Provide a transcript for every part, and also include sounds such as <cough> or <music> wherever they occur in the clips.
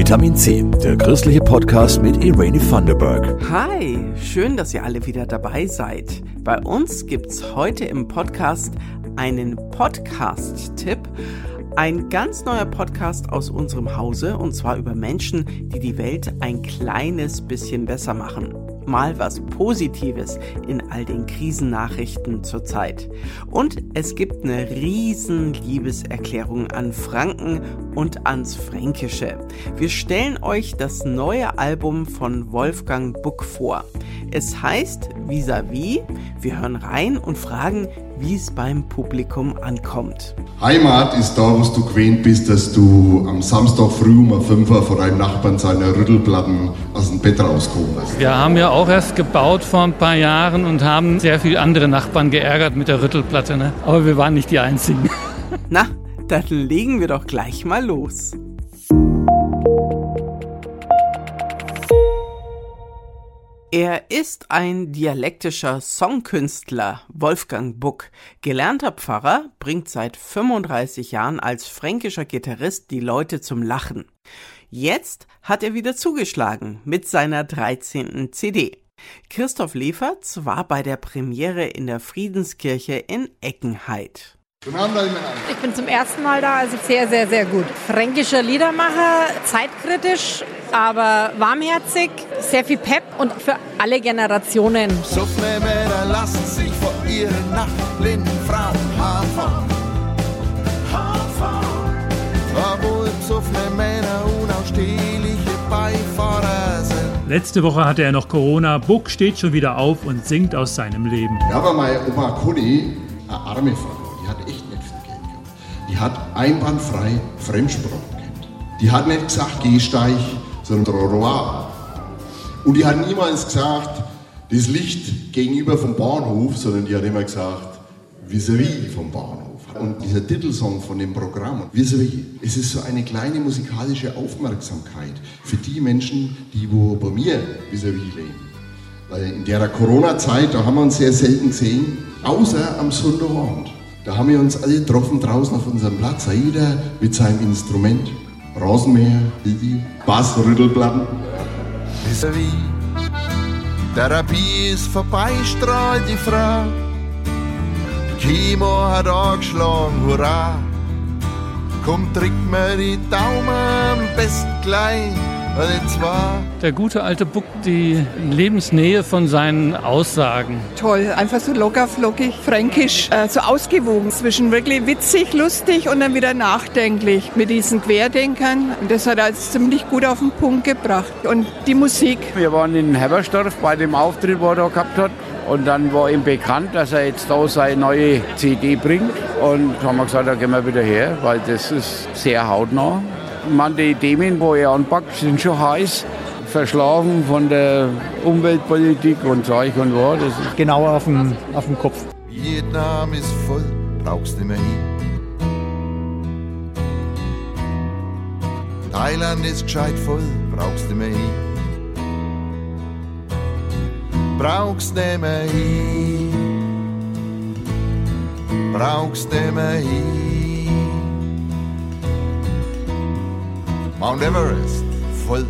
Vitamin C, der christliche Podcast mit Irene Thunderberg. Hi, schön, dass ihr alle wieder dabei seid. Bei uns gibt's heute im Podcast einen Podcast-Tipp. Ein ganz neuer Podcast aus unserem Hause und zwar über Menschen, die die Welt ein kleines bisschen besser machen mal was Positives in all den Krisennachrichten zurzeit. Und es gibt eine riesen Liebeserklärung an Franken und ans Fränkische. Wir stellen euch das neue Album von Wolfgang Buck vor. Es heißt Vis-à-vis. -vis. Wir hören rein und fragen, wie es beim Publikum ankommt. Heimat ist da, wo du gewöhnt bist, dass du am Samstag früh um 5 Uhr vor deinem Nachbarn seine Rüttelplatten aus dem Bett rauskommen lässt. Wir haben ja auch erst gebaut vor ein paar Jahren und haben sehr viele andere Nachbarn geärgert mit der Rüttelplatte. Ne? Aber wir waren nicht die Einzigen. <laughs> Na, dann legen wir doch gleich mal los. Er ist ein dialektischer Songkünstler, Wolfgang Buck. Gelernter Pfarrer, bringt seit 35 Jahren als fränkischer Gitarrist die Leute zum Lachen. Jetzt hat er wieder zugeschlagen mit seiner 13. CD. Christoph Leferz war bei der Premiere in der Friedenskirche in Eckenheit. Ich bin zum ersten Mal da, also sehr, sehr, sehr gut. Fränkischer Liedermacher, zeitkritisch, aber warmherzig, sehr viel Pep und für alle Generationen. Suffne Männer lassen sich vor ihren nachblinden Frauen Haarfahren. Obwohl suffne Männer unausstehliche Beifahrer sind. Letzte Woche hatte er noch Corona. Buck steht schon wieder auf und singt aus seinem Leben. Ja, aber meine Oma Conny, eine arme Frau, die hat echt nicht viel Geld gehabt. Die hat einwandfrei Fremdsprachen gekannt. Die hat nicht gesagt, gehsteig, sondern Roar. Und die hat niemals gesagt, das Licht gegenüber vom Bahnhof, sondern die hat immer gesagt, vis-à-vis vom Bahnhof. Und dieser Titelsong von dem Programm, vis-à-vis, es ist so eine kleine musikalische Aufmerksamkeit für die Menschen, die wo bei mir vis-à-vis leben. Weil in der Corona-Zeit, da haben wir uns sehr selten gesehen, außer am Sonntagabend. Da haben wir uns alle getroffen draußen auf unserem Platz, jeder mit seinem Instrument. Rasenmäher, Hildi, Bass, Rüttelplatten. Vis-à-vis, Therapie ist vorbei, strahlt die Frau. Chemo hat angeschlagen, hurra. Komm, drück mir die Daumen, am besten gleich. Der gute alte Buck, die Lebensnähe von seinen Aussagen. Toll, einfach so locker, flockig, fränkisch, äh, so ausgewogen zwischen wirklich witzig, lustig und dann wieder nachdenklich mit diesen Querdenkern. Und das hat er als ziemlich gut auf den Punkt gebracht. Und die Musik. Wir waren in Hebersdorf bei dem Auftritt, wo er da gehabt hat. Und dann war ihm bekannt, dass er jetzt da seine neue CD bringt. Und haben wir gesagt, da gehen wir wieder her, weil das ist sehr hautnah. Man, die Themen, wo er anpackt, sind schon heiß. Verschlafen von der Umweltpolitik und Zeug und wo. Das ist genau auf dem, auf dem Kopf. Vietnam ist voll, brauchst nicht mehr hin. Thailand ist gescheit voll, brauchst nicht mehr hin. Brauchst nicht mehr hin. Brauchst nicht mehr hin. Mount Everest voll.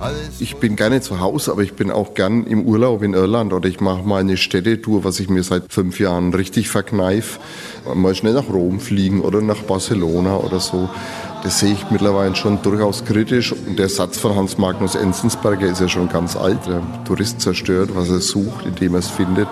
Alles Ich bin gerne zu Hause, aber ich bin auch gern im Urlaub in Irland oder ich mache mal eine Städtetour, was ich mir seit fünf Jahren richtig verkneife. Mal schnell nach Rom fliegen oder nach Barcelona oder so. Das sehe ich mittlerweile schon durchaus kritisch. Und der Satz von Hans Magnus Enzensberger ist ja schon ganz alt. Der Tourist zerstört, was er sucht, indem er es findet.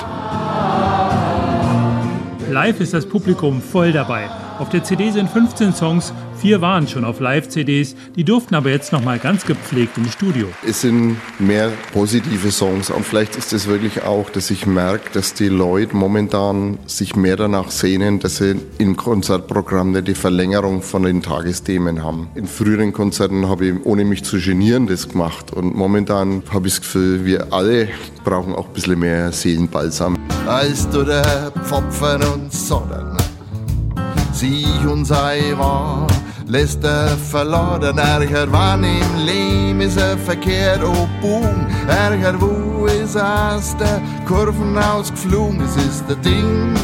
Live ist das Publikum voll dabei. Auf der CD sind 15 Songs, vier waren schon auf Live-CDs, die durften aber jetzt nochmal ganz gepflegt im Studio. Es sind mehr positive Songs und vielleicht ist es wirklich auch, dass ich merke, dass die Leute momentan sich mehr danach sehnen, dass sie im Konzertprogramm nicht die Verlängerung von den Tagesthemen haben. In früheren Konzerten habe ich, ohne mich zu genieren, das gemacht und momentan habe ich das Gefühl, wir alle brauchen auch ein bisschen mehr Seelenbalsam. als du der Pfopfen und Sonnen. Und sei wahr, lässt er verladen, ärger wann im Leben ist er verkehrt, oh boom, ärger wo ist aus der Kurven ausgeflogen, es ist der Ding,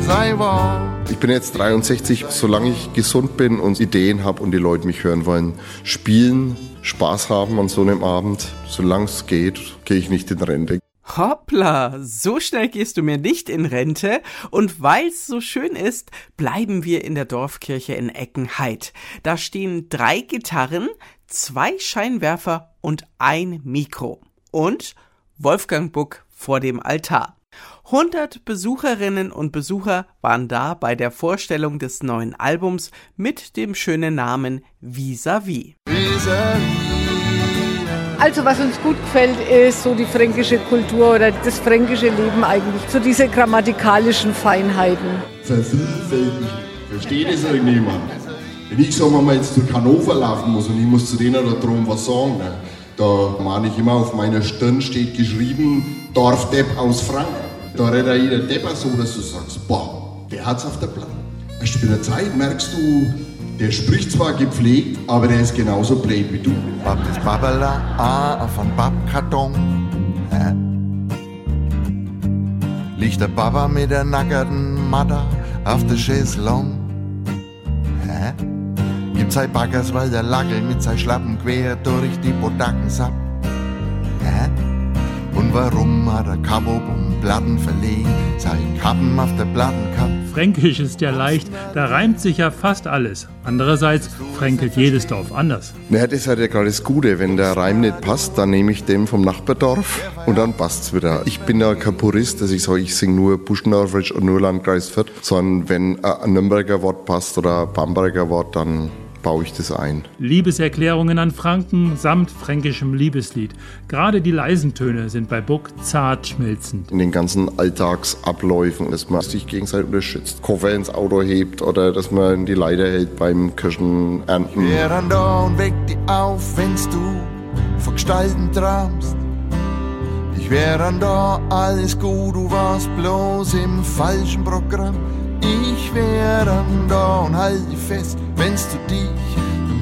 sei wahr. Ich bin jetzt 63, solange ich gesund bin und Ideen habe und die Leute mich hören wollen, spielen, Spaß haben an so einem Abend, solange es geht, gehe ich nicht in Rente. Hoppla, so schnell gehst du mir nicht in Rente. Und weil's so schön ist, bleiben wir in der Dorfkirche in Eckenheid. Da stehen drei Gitarren, zwei Scheinwerfer und ein Mikro. Und Wolfgang Buck vor dem Altar. 100 Besucherinnen und Besucher waren da bei der Vorstellung des neuen Albums mit dem schönen Namen Vis-a-vis. Also was uns gut gefällt, ist so die fränkische Kultur oder das fränkische Leben eigentlich, so diese grammatikalischen Feinheiten. Versteht es irgendjemand? Wenn ich, sagen wir mal, jetzt durch Hannover laufen muss und ich muss zu denen da drum was sagen, ne? da meine ich immer, auf meiner Stirn steht geschrieben, Dorfdepp aus Franken. Da redet jeder Depper so, dass du sagst, boah, der hat's auf der Platte. Erst mit der Zeit merkst du, der spricht zwar gepflegt, aber der ist genauso blöd wie du. Bab ist Babala, auf ein Babkarton. Liegt der Baba mit der nackerten Matter auf der Chaiselong. Hä? Gibt sei Baggers, weil der Lagel mit sei Schlappen quer durch die Bodacken sapp. Hä? Und warum hat er Kabo um Platten verlegen, sei Kappen auf der Plattenkap? Fränkisch ist ja leicht, da reimt sich ja fast alles. Andererseits fränkelt jedes Dorf anders. Ja, das ist halt ja gerade das Gute. Wenn der Reim nicht passt, dann nehme ich den vom Nachbardorf und dann passt's wieder. Ich bin ja kein Purist, dass ich sage, ich singe nur Buschendorfisch und nur Landkreis Fürth, sondern wenn ein Nürnberger Wort passt oder ein Bamberger Wort, dann baue ich das ein. Liebeserklärungen an Franken samt fränkischem Liebeslied. Gerade die leisen Töne sind bei Buck zart schmelzend. In den ganzen Alltagsabläufen, dass man sich gegenseitig unterstützt, Koffer ins Auto hebt oder dass man die Leiter hält beim Kirschenernten. Wer an da und weck dich auf, wenn's du vor Gestalten tramst. Ich wär an da, alles gut, du warst bloß im falschen Programm. Ich wär an halt dich fest, wenn's du dich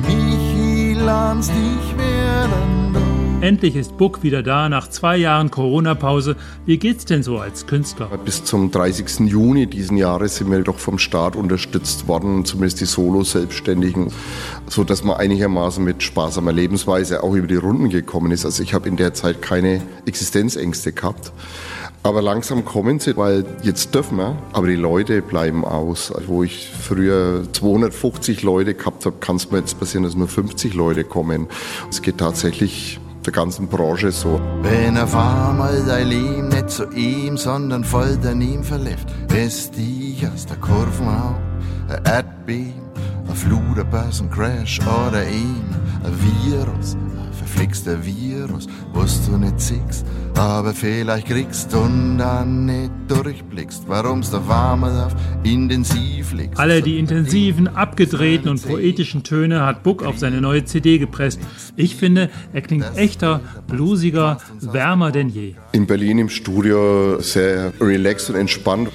mich lernst. Ich wär an. Endlich ist Buck wieder da nach zwei Jahren Corona-Pause. Wie geht's denn so als Künstler? Bis zum 30. Juni diesen Jahres sind wir doch vom Staat unterstützt worden, zumindest die Solo-Selbstständigen, so dass man einigermaßen mit sparsamer Lebensweise auch über die Runden gekommen ist. Also ich habe in der Zeit keine Existenzängste gehabt. Aber langsam kommen sie, weil jetzt dürfen wir, aber die Leute bleiben aus. Also wo ich früher 250 Leute gehabt habe, kann es mir jetzt passieren, dass nur 50 Leute kommen. Es geht tatsächlich der ganzen Branche so. Wenn auf einmal dein Leben nicht zu ihm, sondern voll daneben verläuft, lässt dich aus der Kurve auf, ein Erdbeben, ein Flut, ein Börsencrash oder ihm ein Virus, ein verflixter Virus, was du nicht siehst, aber vielleicht kriegst und dann nicht durchblickst, warum's der warme auf intensiv liegt. Alle die intensiven, abgedrehten und poetischen Töne hat Buck auf seine neue CD gepresst. Ich finde, er klingt echter, bluesiger, wärmer denn je. In Berlin im Studio sehr relaxed und entspannt.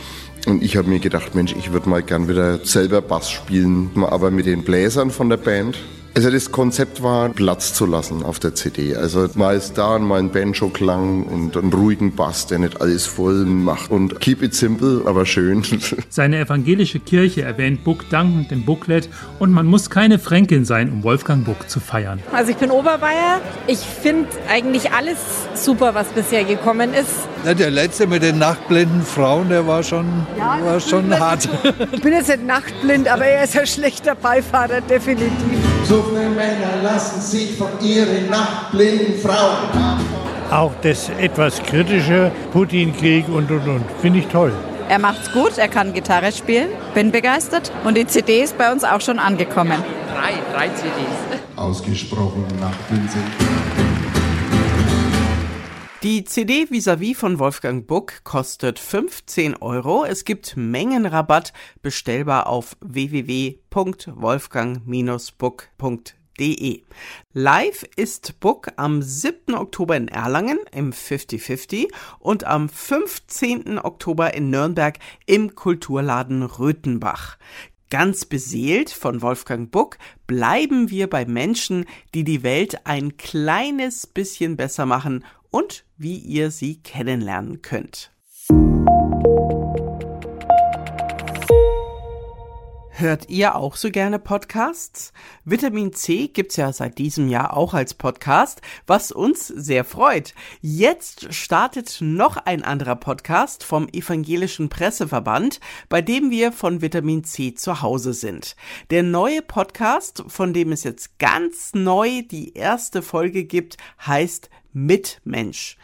Und ich habe mir gedacht, Mensch, ich würde mal gern wieder selber Bass spielen, aber mit den Bläsern von der Band. Also das Konzept war, Platz zu lassen auf der CD. Also mal ist da mal ein Banjo-Klang und einen ruhigen Bass, der nicht alles voll macht. Und keep it simple, aber schön. <laughs> Seine evangelische Kirche erwähnt Buck dankend im Booklet und man muss keine Fränkin sein, um Wolfgang Buck zu feiern. Also ich bin Oberbayer. Ich finde eigentlich alles super, was bisher gekommen ist. Na, der letzte mit den nachtblinden Frauen, der war schon, war schon hart. Ich bin jetzt nicht nachtblind, aber er ist ein schlechter Beifahrer, definitiv. Suffende Männer lassen sich von ihren nachtblinden Frauen Auch das etwas kritische Putin-Krieg und und und. Finde ich toll. Er macht's gut, er kann Gitarre spielen, bin begeistert und die CD ist bei uns auch schon angekommen. Drei, drei CDs. Ausgesprochen nachtblind sind. Die CD Vis-a-vis von Wolfgang Buck kostet 15 Euro. Es gibt Mengenrabatt, bestellbar auf www.wolfgang-buck.de. Live ist Buck am 7. Oktober in Erlangen im 50-50 und am 15. Oktober in Nürnberg im Kulturladen Röthenbach. Ganz beseelt von Wolfgang Buck bleiben wir bei Menschen, die die Welt ein kleines bisschen besser machen und wie ihr sie kennenlernen könnt. Hört ihr auch so gerne Podcasts? Vitamin C gibt's ja seit diesem Jahr auch als Podcast, was uns sehr freut. Jetzt startet noch ein anderer Podcast vom Evangelischen Presseverband, bei dem wir von Vitamin C zu Hause sind. Der neue Podcast, von dem es jetzt ganz neu die erste Folge gibt, heißt Mitmensch.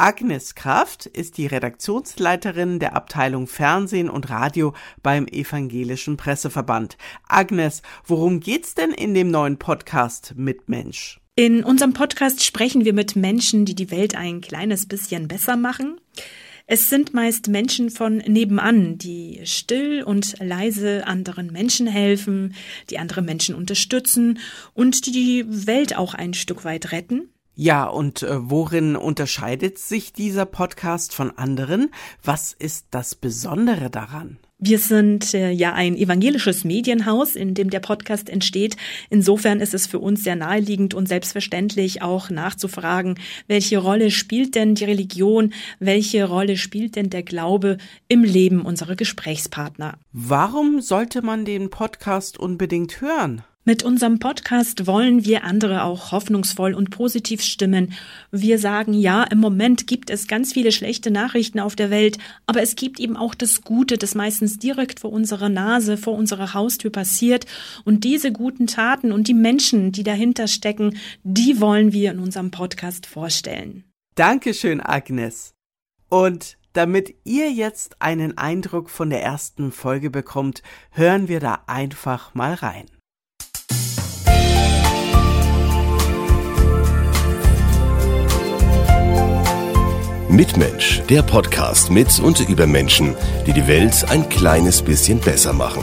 Agnes Kraft ist die Redaktionsleiterin der Abteilung Fernsehen und Radio beim Evangelischen Presseverband. Agnes, worum geht's denn in dem neuen Podcast Mitmensch? In unserem Podcast sprechen wir mit Menschen, die die Welt ein kleines bisschen besser machen. Es sind meist Menschen von nebenan, die still und leise anderen Menschen helfen, die andere Menschen unterstützen und die die Welt auch ein Stück weit retten. Ja, und äh, worin unterscheidet sich dieser Podcast von anderen? Was ist das Besondere daran? Wir sind äh, ja ein evangelisches Medienhaus, in dem der Podcast entsteht. Insofern ist es für uns sehr naheliegend und selbstverständlich auch nachzufragen, welche Rolle spielt denn die Religion, welche Rolle spielt denn der Glaube im Leben unserer Gesprächspartner. Warum sollte man den Podcast unbedingt hören? Mit unserem Podcast wollen wir andere auch hoffnungsvoll und positiv stimmen. Wir sagen, ja, im Moment gibt es ganz viele schlechte Nachrichten auf der Welt, aber es gibt eben auch das Gute, das meistens direkt vor unserer Nase, vor unserer Haustür passiert. Und diese guten Taten und die Menschen, die dahinter stecken, die wollen wir in unserem Podcast vorstellen. Dankeschön, Agnes. Und damit ihr jetzt einen Eindruck von der ersten Folge bekommt, hören wir da einfach mal rein. Mitmensch, der Podcast mit und über Menschen, die die Welt ein kleines bisschen besser machen.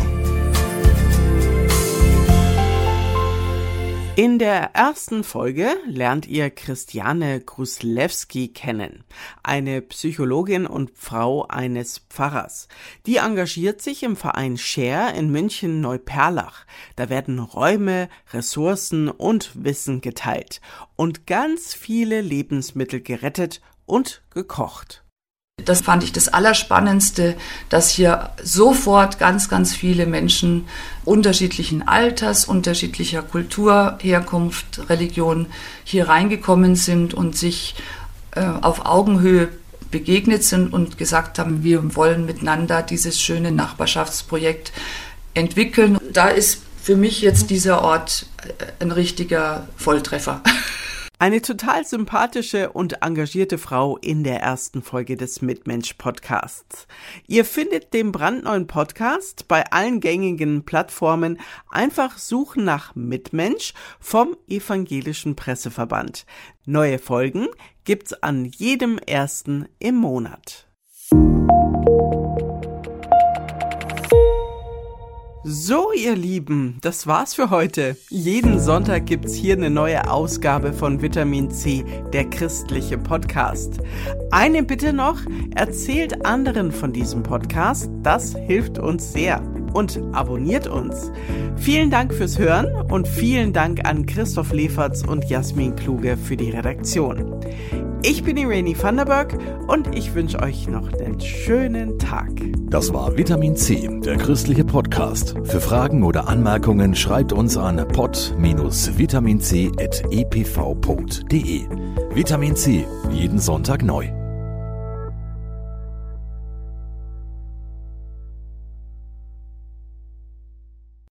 In der ersten Folge lernt ihr Christiane Gruslewski kennen, eine Psychologin und Frau eines Pfarrers. Die engagiert sich im Verein Share in München Neuperlach. Da werden Räume, Ressourcen und Wissen geteilt und ganz viele Lebensmittel gerettet und gekocht. Das fand ich das Allerspannendste, dass hier sofort ganz, ganz viele Menschen unterschiedlichen Alters, unterschiedlicher Kultur, Herkunft, Religion hier reingekommen sind und sich äh, auf Augenhöhe begegnet sind und gesagt haben, wir wollen miteinander dieses schöne Nachbarschaftsprojekt entwickeln. Da ist für mich jetzt dieser Ort äh, ein richtiger Volltreffer. <laughs> Eine total sympathische und engagierte Frau in der ersten Folge des Mitmensch Podcasts. Ihr findet den brandneuen Podcast bei allen gängigen Plattformen. Einfach suchen nach Mitmensch vom Evangelischen Presseverband. Neue Folgen gibt's an jedem ersten im Monat. So, ihr Lieben, das war's für heute. Jeden Sonntag gibt's hier eine neue Ausgabe von Vitamin C, der christliche Podcast. Eine Bitte noch, erzählt anderen von diesem Podcast, das hilft uns sehr. Und abonniert uns. Vielen Dank fürs Hören und vielen Dank an Christoph Leferz und Jasmin Kluge für die Redaktion. Ich bin Irene Vanderberg und ich wünsche euch noch einen schönen Tag. Das war Vitamin C, der christliche Podcast. Für Fragen oder Anmerkungen schreibt uns an pod-vitaminc.epv.de. Vitamin C, jeden Sonntag neu.